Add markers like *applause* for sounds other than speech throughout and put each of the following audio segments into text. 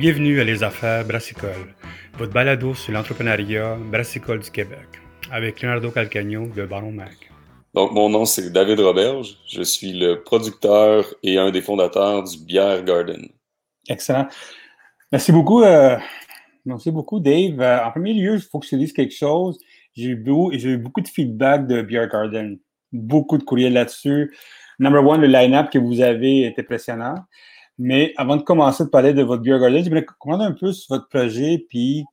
Bienvenue à Les Affaires Brassicole, votre balado sur l'entrepreneuriat brassicole du Québec, avec Leonardo Calcagno de Baron Mac. Donc, mon nom, c'est David Roberge. Je suis le producteur et un des fondateurs du Bière Garden. Excellent. Merci beaucoup. Euh, merci beaucoup, Dave. Euh, en premier lieu, il faut que je te dise quelque chose. J'ai eu, eu, beaucoup de feedback de Beer Garden. Beaucoup de courriels là-dessus. Number one, le line-up que vous avez est impressionnant. Mais avant de commencer de parler de votre Beer Garden, j'aimerais comprendre un peu sur votre projet, puis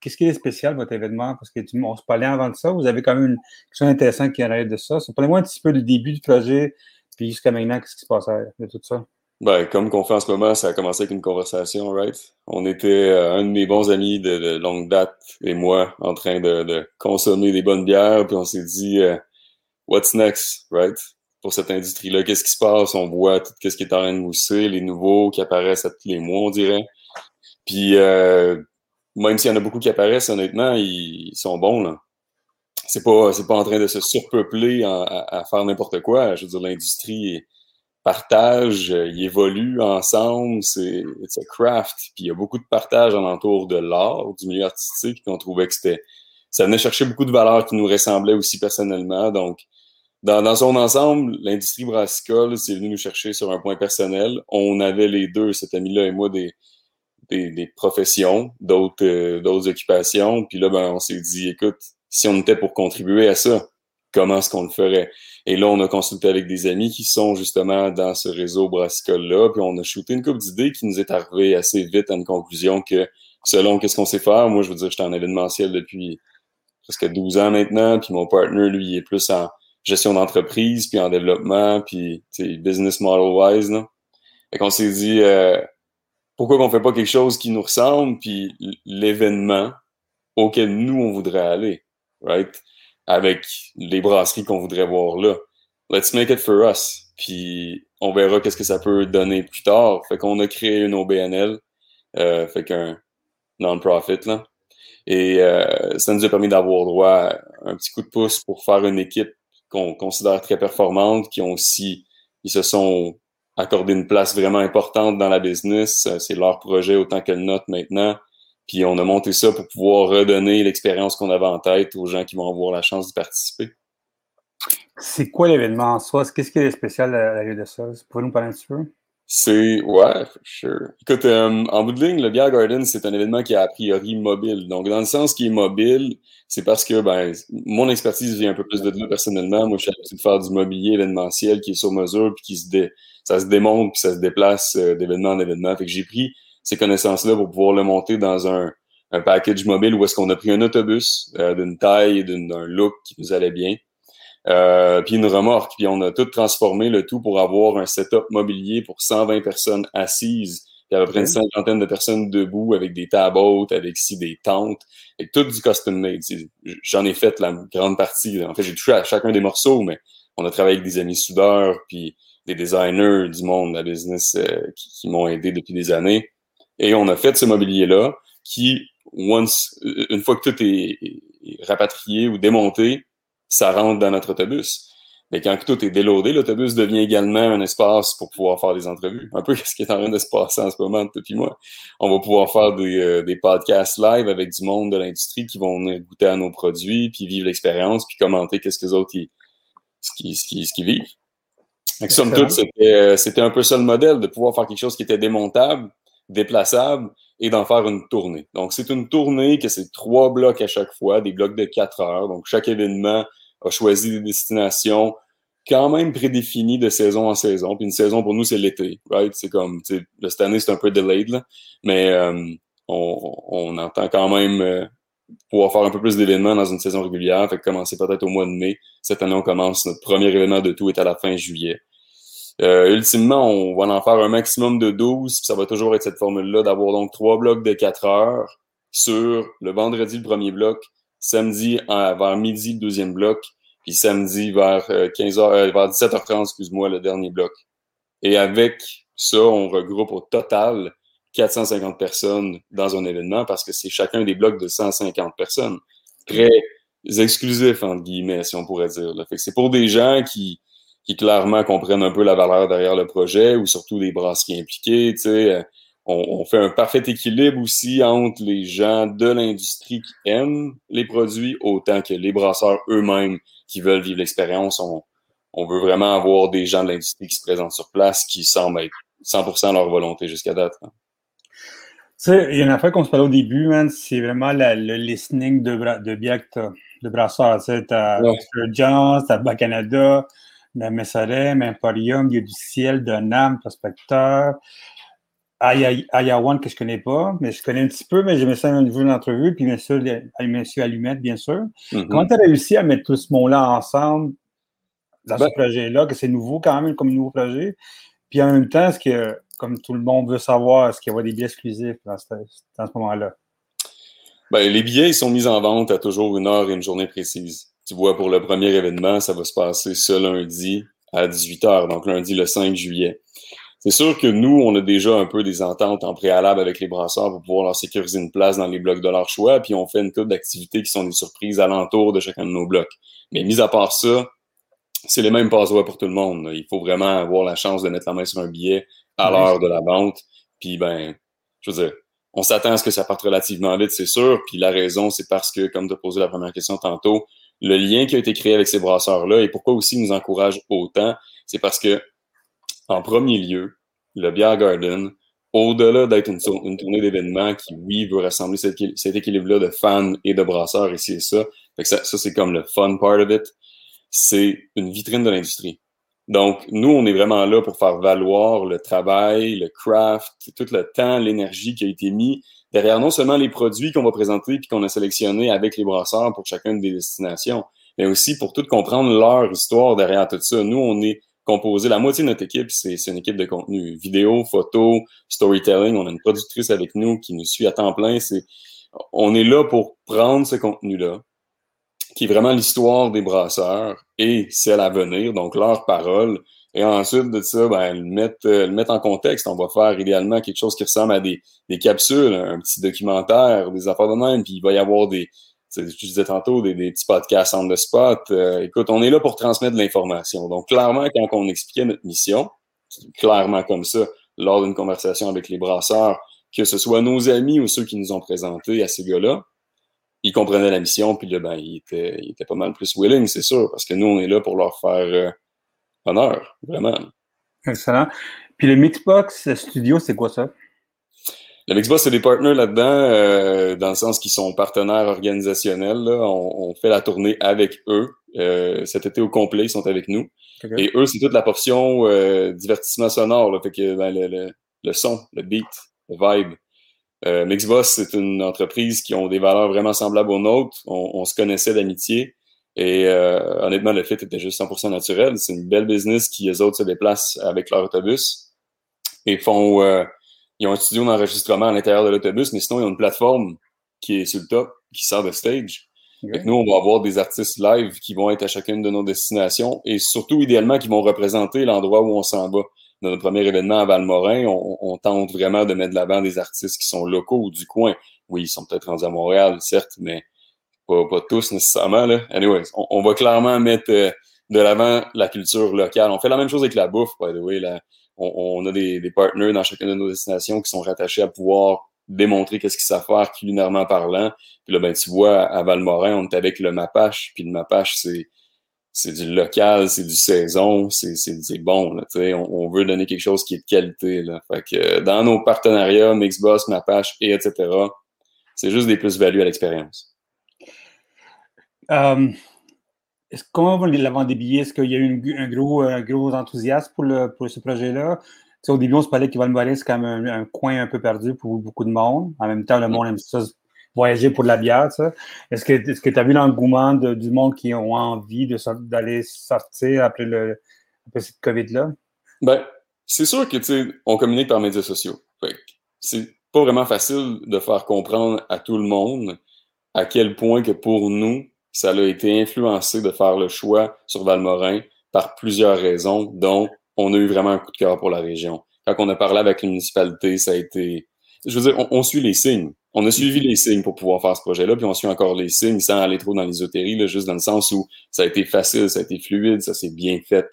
qu'est-ce qui est spécial, votre événement? Parce que tu, on se parlait avant de ça. Vous avez quand même une question intéressante qui arrive de ça. Parlez-moi un petit peu du début du projet, puis jusqu'à maintenant, qu'est-ce qui se passe de tout ça? Ben, comme qu'on fait en ce moment, ça a commencé avec une conversation, right? On était euh, un de mes bons amis de, longue date et moi en train de, consommer des bonnes bières, puis on s'est dit euh, What's next, right? Pour cette industrie-là, qu'est-ce qui se passe? On voit tout ce qui est en train de mousser, les nouveaux qui apparaissent à tous les mois, on dirait. Puis euh, même s'il y en a beaucoup qui apparaissent, honnêtement, ils, sont bons, là. C'est pas, c'est pas en train de se surpeupler à, faire n'importe quoi. Je veux dire, l'industrie partage, ils évoluent ensemble, c'est it's a craft. Puis il y a beaucoup de partage alentour de l'art, du milieu artistique, puis on trouvait que c'était ça venait chercher beaucoup de valeurs qui nous ressemblaient aussi personnellement. Donc, dans, dans son ensemble, l'industrie brassicole, c'est venu nous chercher sur un point personnel. On avait les deux, cet ami-là et moi, des, des, des professions, d'autres euh, d'autres occupations. Puis là, ben, on s'est dit, écoute, si on était pour contribuer à ça, comment est-ce qu'on le ferait? Et là, on a consulté avec des amis qui sont justement dans ce réseau brassicole-là, puis on a shooté une couple d'idées qui nous est arrivé assez vite à une conclusion que selon qu'est-ce qu'on sait faire, moi, je veux dire, j'étais en événementiel depuis presque 12 ans maintenant, puis mon partner, lui, est plus en gestion d'entreprise, puis en développement, puis business model-wise. Fait qu'on s'est dit, euh, pourquoi qu'on fait pas quelque chose qui nous ressemble, puis l'événement auquel nous, on voudrait aller, right? avec les brasseries qu'on voudrait voir là. Let's make it for us. Puis on verra qu'est-ce que ça peut donner plus tard. Fait qu'on a créé une OBNL, euh, fait qu'un non-profit là. Et euh, ça nous a permis d'avoir droit à un petit coup de pouce pour faire une équipe qu'on considère très performante, qui ont aussi, ils se sont accordé une place vraiment importante dans la business. C'est leur projet autant que le nôtre maintenant. Puis on a monté ça pour pouvoir redonner l'expérience qu'on avait en tête aux gens qui vont avoir la chance d'y participer. C'est quoi l'événement en soi? Qu'est-ce qui est spécial à la de ça? Pouvez-vous nous parler un petit peu? C'est, ouais, sure. Écoute, euh, en bout de ligne, le Beer Garden, c'est un événement qui est a priori mobile. Donc, dans le sens qui est mobile, c'est parce que, ben, mon expertise vient un peu plus de là personnellement. Moi, je suis habitué de faire du mobilier événementiel qui est sur mesure, puis qui se dé... ça se démonte, puis ça se déplace euh, d'événement en événement. Fait que j'ai pris ces connaissances-là pour pouvoir le monter dans un, un package mobile où est-ce qu'on a pris un autobus euh, d'une taille d'un look qui nous allait bien. Euh, puis une remorque, puis on a tout transformé le tout pour avoir un setup mobilier pour 120 personnes assises, puis à peu près une cinquantaine de personnes debout avec des tables hautes, avec ici des tentes, et tout du custom made. J'en ai fait la grande partie. En fait, j'ai touché à chacun des morceaux, mais on a travaillé avec des amis soudeurs, puis des designers du monde de la business euh, qui, qui m'ont aidé depuis des années. Et on a fait ce mobilier-là qui, once, une fois que tout est, rapatrié ou démonté, ça rentre dans notre autobus. Mais quand tout est déloadé, l'autobus devient également un espace pour pouvoir faire des entrevues. Un peu *laughs* ce qui est en train de se passer en ce moment depuis moi. On va pouvoir faire des, euh, des podcasts live avec du monde de l'industrie qui vont goûter à nos produits, puis vivre l'expérience, puis commenter qu'est-ce que les autres ce qui, ce qui, ce qui vivent. Donc, somme toute, euh, c'était un peu ça le modèle, de pouvoir faire quelque chose qui était démontable, déplaçable et d'en faire une tournée. Donc, c'est une tournée que c'est trois blocs à chaque fois, des blocs de quatre heures. Donc, chaque événement a choisi des destinations quand même prédéfinies de saison en saison. Puis une saison, pour nous, c'est l'été, right? C'est comme, cette année, c'est un peu delayed, là, mais euh, on, on, entend quand même euh, pouvoir faire un peu plus d'événements dans une saison régulière. Fait que commencer peut-être au mois de mai. Cette année, on commence, notre premier événement de tout est à la fin juillet. Euh, ultimement, on va en faire un maximum de 12, ça va toujours être cette formule-là, d'avoir donc trois blocs de 4 heures sur le vendredi le premier bloc, samedi vers midi le deuxième bloc, puis samedi vers 15h, euh, euh, vers 17h30, excuse-moi, le dernier bloc. Et avec ça, on regroupe au total 450 personnes dans un événement parce que c'est chacun des blocs de 150 personnes. Très exclusif, entre guillemets, si on pourrait dire. C'est pour des gens qui, qui clairement comprennent un peu la valeur derrière le projet ou surtout les brasseries impliquées. Tu sais, on, fait un parfait équilibre aussi entre les gens de l'industrie qui aiment les produits autant que les brasseurs eux-mêmes qui veulent vivre l'expérience. On, on veut vraiment avoir des gens de l'industrie qui se présentent sur place qui semblent être 100% leur volonté jusqu'à date. Hein. Tu sais, il y a une affaire qu'on se parlait au début, man, c'est vraiment le listening de, de bière de brasseurs. Tu sais, t'as ouais. Jones, t'as Bas-Canada, la Messalem, Emporium, a du ciel, de Nam, Prospecteur. Ayawan que je connais pas, mais je connais un petit peu, mais j'aimais ça au niveau de l'entrevue, puis bien sûr, Monsieur Allumette, bien sûr. Mm-hmm. Comment tu as réussi à mettre tout ce monde-là ensemble dans ce ben projet-là, que c'est nouveau quand même comme nouveau projet? Puis en même temps, est-ce que, comme tout le monde veut savoir, est-ce qu'il y avoir des billets exclusifs dans ce, dans ce moment-là? Ben, les billets, ils sont mis en vente à toujours une heure et une journée précise. Tu vois, pour le premier événement, ça va se passer ce lundi à 18h, donc lundi le 5 juillet. C'est sûr que nous, on a déjà un peu des ententes en préalable avec les brasseurs pour pouvoir leur sécuriser une place dans les blocs de leur choix, puis on fait une couple d'activités qui sont des surprises alentour de chacun de nos blocs. Mais mis à part ça, c'est les mêmes passe pour tout le monde. Il faut vraiment avoir la chance de mettre la main sur un billet à l'heure de la vente. Puis ben, je veux dire, on s'attend à ce que ça parte relativement vite, c'est sûr. Puis la raison, c'est parce que, comme tu as posé la première question tantôt, le lien qui a été créé avec ces brasseurs-là et pourquoi aussi ils nous encouragent autant, c'est parce que en premier lieu, le Beer Garden, au-delà d'être une, tournée d'événements qui, oui, veut rassembler cet, équilibre-là de fans et de brasseurs ici et ça, ça, c'est comme le fun part of it, c'est une vitrine de l'industrie. Donc, nous, on est vraiment là pour faire valoir le travail, le craft, tout le temps, l'énergie qui a été mis derrière non seulement les produits qu'on va présenter puis qu'on a sélectionnés avec les brasseurs pour chacune des destinations, mais aussi pour tout comprendre leur histoire derrière tout ça. Nous, on est composé, la moitié de notre équipe, c'est une équipe de contenu, vidéo, photo, storytelling. On a une productrice avec nous qui nous suit à temps plein. On est là pour prendre ce contenu-là, qui est vraiment l'histoire des brasseurs et celle à venir, donc leur parole. Et ensuite de ça, ben, le mettre, le mettre en contexte. On va faire idéalement quelque chose qui ressemble à des, des capsules, un petit documentaire, des affaires de même, puis il va y avoir des, je disais tantôt, des, des, petits podcasts on the spot. Euh, écoute, on est là pour transmettre de l'information. Donc, clairement, quand on expliquait notre mission, clairement comme ça, lors d'une conversation avec les brasseurs, que ce soit nos amis ou ceux qui nous ont présentés à ces gars-là, ils comprenaient la mission, puis là, ben, ils étaient, ils étaient pas mal plus willing, c'est sûr, parce que nous, on est là pour leur faire euh, honneur, vraiment. Excellent. Puis le Mixbox Studio, c'est quoi ça? Le Mixbox, c'est des partenaires là-dedans, euh, dans le sens qu'ils sont partenaires organisationnels. Là. On, on, fait la tournée avec eux. Euh, cet été au complet, ils sont avec nous. Et eux, c'est toute la portion euh, divertissement sonore. Là. Fait que ben, le, le, le, son, le beat, le vibe. Euh, Mixbox, c'est une entreprise qui ont des valeurs vraiment semblables aux nôtres. On, on se connaissait d'amitié. Et euh, honnêtement, le fit était juste 100% naturel. C'est une belle business qui, eux autres, se déplacent avec leur autobus et font ils ont un studio d'enregistrement à l'intérieur de l'autobus, mais sinon, ils ont une plateforme qui est sur le top, qui sert de stage. nous, on va avoir des artistes live qui vont être à chacune de nos destinations et surtout, idéalement, qui vont représenter l'endroit où on s'en va. Dans notre premier événement à Valmorin, on, on tente vraiment de mettre de l'avant des artistes qui sont locaux ou du coin. Oui, ils sont peut-être rendus à Montréal, certes, mais pas, pas tous nécessairement. Là. Anyways, on, on va clairement mettre euh, de l'avant la culture locale. On fait la même chose avec la bouffe, by the way. La, on, a des, des partenaires dans chacune de nos destinations qui sont rattachés à pouvoir démontrer qu'est-ce qu'ils savent faire culinairement parlant. Puis là, ben, tu vois, à Valmorin, on est avec le Mapache, puis le Mapache, c'est c'est du local, c'est du saison, c'est bon. On, on veut donner quelque chose qui est de qualité. Là. Fait que dans nos partenariats, Mixboss, Mapache et etc., c'est juste des plus-values à l'expérience. Um, comment va la vente des billets? Est-ce qu'il y a eu un gros, gros enthousiasme pour, le, pour ce projet-là? au début, on se parlait qu'Yvan c'est quand même un, coin un peu perdu pour beaucoup de monde. En même temps, le monde aime ça, voyager pour de la bière. Est-ce que tu as vu l'engouement du monde qui ont envie d'aller sortir après, le, après cette COVID-là? Ben, c'est sûr que on communique par médias sociaux. C'est pas vraiment facile de faire comprendre à tout le monde à quel point que pour nous, ça a été influencé de faire le choix sur Valmorin par plusieurs raisons, dont on a eu vraiment un coup de cœur pour la région. Quand on a parlé avec la municipalité, ça a été... Je veux dire, on, suit les signes. On a suivi les signes pour pouvoir faire ce projet-là, puis on suit encore les signes sans aller trop dans l'ésotérie, juste dans le sens où ça a été facile, ça a été fluide, ça s'est bien fait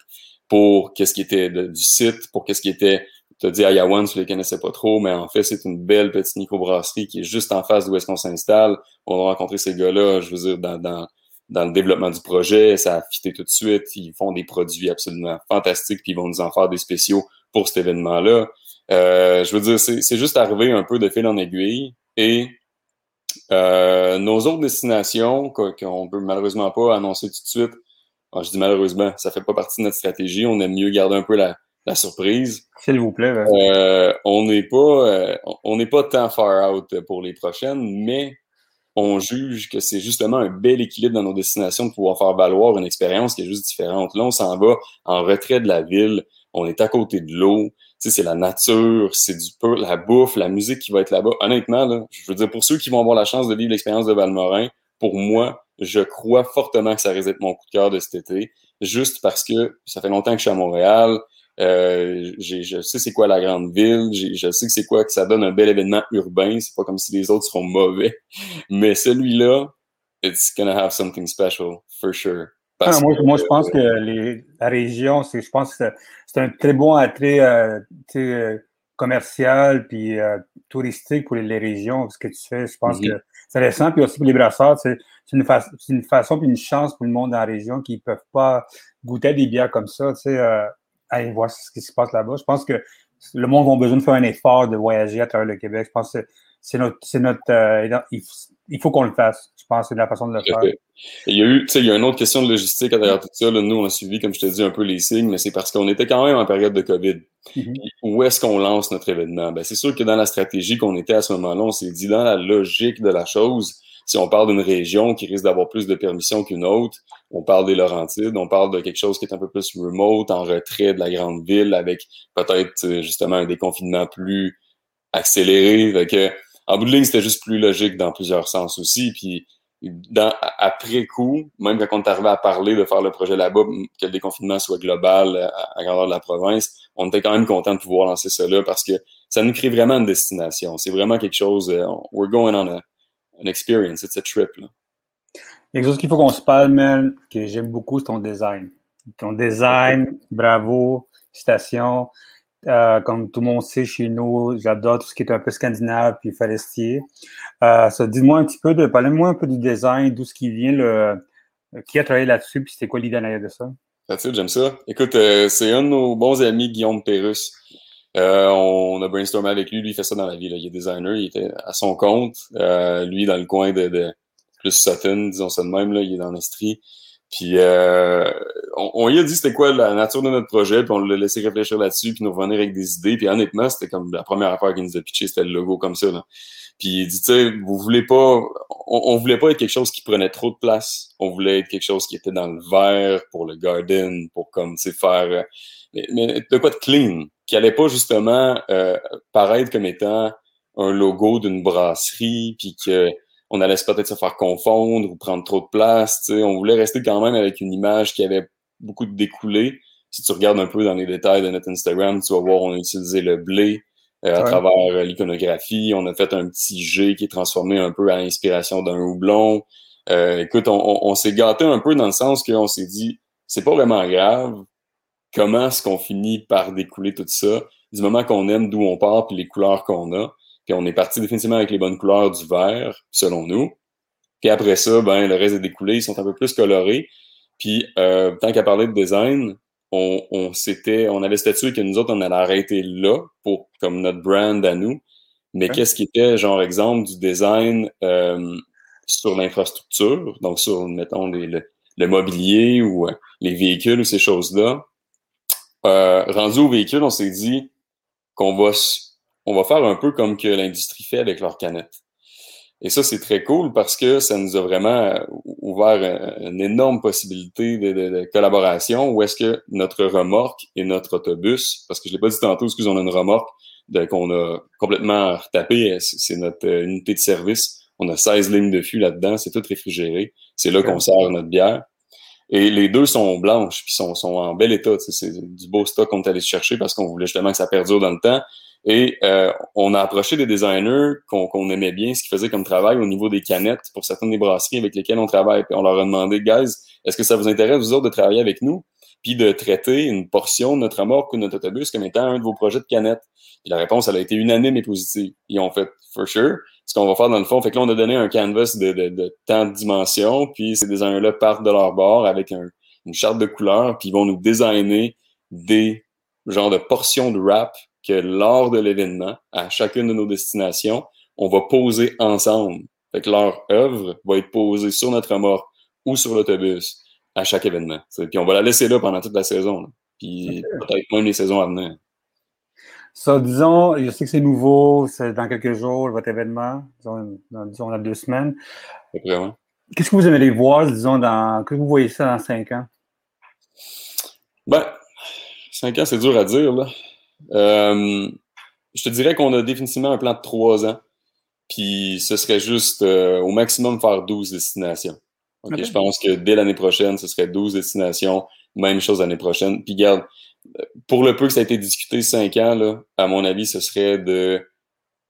pour qu'est-ce qui était du site, pour qu'est-ce qui était tu as dit Ayawan, tu les connaissais pas trop, mais en fait, c'est une belle petite microbrasserie qui est juste en face d'où est-ce qu'on s'installe. On a rencontré ces gars-là, je veux dire, dans, dans, dans le développement du projet, ça a fité tout de suite. Ils font des produits absolument fantastiques, puis ils vont nous en faire des spéciaux pour cet événement-là. Euh, je veux dire, c'est juste arrivé un peu de fil en aiguille. Et euh, nos autres destinations, qu'on peut malheureusement pas annoncer tout de suite, ah, je dis malheureusement, ça fait pas partie de notre stratégie. On aime mieux garder un peu la, la surprise. S'il vous plaît. Euh, on n'est pas, euh, on n'est pas tant far out pour les prochaines, mais on juge que c'est justement un bel équilibre dans nos destinations de pouvoir faire valoir une expérience qui est juste différente. Là, on s'en va en retrait de la ville, on est à côté de l'eau, c'est la nature, c'est du peu la bouffe, la musique qui va être là-bas. Honnêtement, là, je veux dire, pour ceux qui vont avoir la chance de vivre l'expérience de Valmorin, pour moi, je crois fortement que ça risque d'être mon coup de cœur de cet été, juste parce que ça fait longtemps que je suis à Montréal, euh, je sais c'est quoi la grande ville, je sais que c'est quoi que ça donne un bel événement urbain, c'est pas comme si les autres seront mauvais, *laughs* mais celui-là, it's gonna have something special, for sure. Ah, moi, moi, je pense que les, la région, c'est, je pense que c'est un très bon attrait euh, euh commercial puis euh, touristique pour les, régions, ce que tu fais. Je pense mm-hmm. que c'est récent. Puis aussi pour les brasseurs, c'est, une, une façon puis une chance pour le monde dans la région qui ne peuvent pas goûter à des bières comme ça. Tu sais, aller voir ce qui se passe là-bas. Je pense que le monde a besoin de faire un effort de voyager à travers le Québec. Je pense que c'est notre, c'est notre, euh, il faut qu'on le fasse. Je pense que c'est la façon de le faire. il y a eu, tu sais, il y a une autre question de logistique à travers tout ça. Là, nous, on a suivi, comme je te dis, un peu les signes, mais c'est parce qu'on était quand même en période de COVID. Mm-hmm. Où est-ce qu'on lance notre événement? Ben, c'est sûr que dans la stratégie qu'on était à ce moment-là, on s'est dit, dans la logique de la chose, si on parle d'une région qui risque d'avoir plus de permissions qu'une autre, on parle des Laurentides, on parle de quelque chose qui est un peu plus remote, en retrait de la grande ville, avec peut-être euh, justement un déconfinement plus accéléré. Fait en bout de ligne, c'était juste plus logique dans plusieurs sens aussi. Puis après coup, même quand on est arrivé à parler de faire le projet là-bas, que le déconfinement soit global à, à grandeur de la province, on était quand même content de pouvoir lancer là parce que ça nous crée vraiment une destination. C'est vraiment quelque chose. Uh, we're going on a, an experience, it's a trip. Là. Quelque chose qu'il faut qu'on se parle, man, que j'aime beaucoup, c'est ton design. Ton design, bravo, citation. Euh, comme tout le monde sait chez nous, j'adore tout ce qui est un peu scandinave puis forestier. Euh, ça, dis-moi un petit peu de, parlez-moi un peu du design, d'où ce qui vient, le, qui a travaillé là-dessus, puis c'était quoi l'idée derrière de ça? j'aime ça. Écoute, euh, c'est un de nos bons amis, Guillaume Perrus. Euh, on a brainstormé avec lui, lui il fait ça dans la vie. Là. Il est designer, il était à son compte. Euh, lui, dans le coin de, de plus Sutton, disons ça de même, là, il est dans l'Estrie. Puis euh, on, on, lui a dit c'était quoi la nature de notre projet, puis on l'a laissé réfléchir là-dessus, puis nous revenir avec des idées. Puis honnêtement, c'était comme la première affaire qu'il nous a pitché, c'était le logo comme ça. Là. Puis il dit, tu sais, vous voulez pas, on, on, voulait pas être quelque chose qui prenait trop de place. On voulait être quelque chose qui était dans le vert pour le garden, pour comme, tu sais, faire, mais, mais de quoi de clean? Qui allait pas justement euh, paraître comme étant un logo d'une brasserie, puis que on allait peut-être se faire confondre ou prendre trop de place. On voulait rester quand même avec une image qui avait beaucoup de découlé. Si tu regardes un peu dans les détails de notre Instagram, tu vas voir on a utilisé le blé euh, à travers euh, l'iconographie. On a fait un petit G qui est transformé un peu à l'inspiration d'un houblon. Euh, écoute, on, on, on s'est gâté un peu dans le sens qu'on s'est dit, c'est pas vraiment grave comment est-ce qu'on finit par découler tout ça du moment qu'on aime d'où on part puis les couleurs qu'on a. Puis on est parti définitivement avec les bonnes couleurs du vert, selon nous. Puis après ça, ben le reste des découlés, ils sont un peu plus colorés. Puis euh, tant qu'à parler de design, on, on s'était, on avait statué que nous autres, on allait arrêter là pour comme notre brand à nous. Mais qu'est-ce qui était, genre exemple, du design euh, sur l'infrastructure, donc sur, mettons, les, le, le, mobilier ou euh, les véhicules ou ces choses-là, euh, rendu au véhicule, on s'est dit qu'on va, on va faire un peu comme que l'industrie fait avec leurs canettes. Et ça, c'est très cool parce que ça nous a vraiment euh, ouvert une énorme possibilité de, de, collaboration où est-ce que notre remorque et notre autobus, parce que je l'ai pas dit tantôt, excusez, on a une remorque qu'on a complètement retapée, c'est notre euh, unité de service. On a 16 lignes de fût là-dedans, c'est tout réfrigéré. C'est là qu'on sert notre bière. Et les deux sont blanches, puis sont, sont en bel état. C'est du beau stock qu'on est allé chercher parce qu'on voulait justement que ça perdure dans le temps. Et euh, on a approché des designers qu'on aimait bien, ce qu'ils faisaient comme travail au niveau des canettes pour certaines des brasseries avec lesquelles on travaille. Puis on leur a demandé, guys, est-ce que ça vous intéresse, vous autres, de travailler avec nous? puis de traiter une portion de notre remorque ou de notre autobus comme étant un de vos projets de canette. Puis la réponse, elle a été unanime et positive. Ils ont fait, for sure, ce qu'on va faire dans le fond. Fait que là, on a donné un canvas de, de, de tant de dimensions, puis ces designers-là partent de leur bord avec un, une charte de couleurs, puis ils vont nous designer des genres de portions de wrap que lors de l'événement, à chacune de nos destinations, on va poser ensemble. Fait que leur œuvre va être posée sur notre remorque ou sur l'autobus à chaque événement. Puis on va la laisser là pendant toute la saison. Puis peut-être même les saisons à venir. Ça, disons, je sais que c'est nouveau, c'est dans quelques jours, votre événement, disons, dans, disons, deux semaines. Qu'est-ce que vous aimeriez voir, disons, dans. Que vous voyez ça dans cinq ans? Ben, cinq ans, c'est dur à dire, là. Euh, je te dirais qu'on a définitivement un plan de trois ans. Puis ce serait juste euh, au maximum faire 12 destinations. Je pense que dès l'année prochaine, ce serait 12 destinations. Même chose l'année prochaine. Puis regarde, pour le peu que ça a été discuté cinq ans, là, à mon avis, ce serait de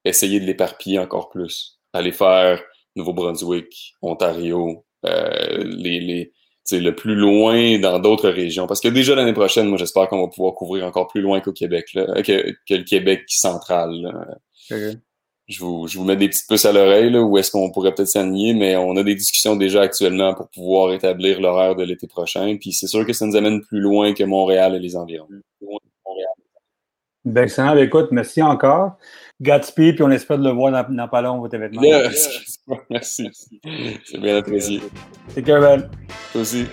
essayer de l'éparpiller encore plus. Aller faire Nouveau-Brunswick, Ontario, euh, les, les, le plus loin dans d'autres régions. Parce que déjà l'année prochaine, moi, j'espère qu'on va pouvoir couvrir encore plus loin qu'au Québec, là, que, que, le Québec central. Je, vous, je vous mets des petites puces à l'oreille, où est-ce qu'on pourrait peut-être s'aligner, mais on a des discussions déjà actuellement pour pouvoir établir l'horaire de l'été prochain. Puis c'est sûr que ça nous amène plus loin que Montréal et les environs. Ben, excellent. Ben, écoute, merci encore. Gatsby, puis on espère de le voir dans, dans pas long, votre événement. Yes. *laughs* merci. C'est bien apprécié. C'est Kevin. Toi aussi.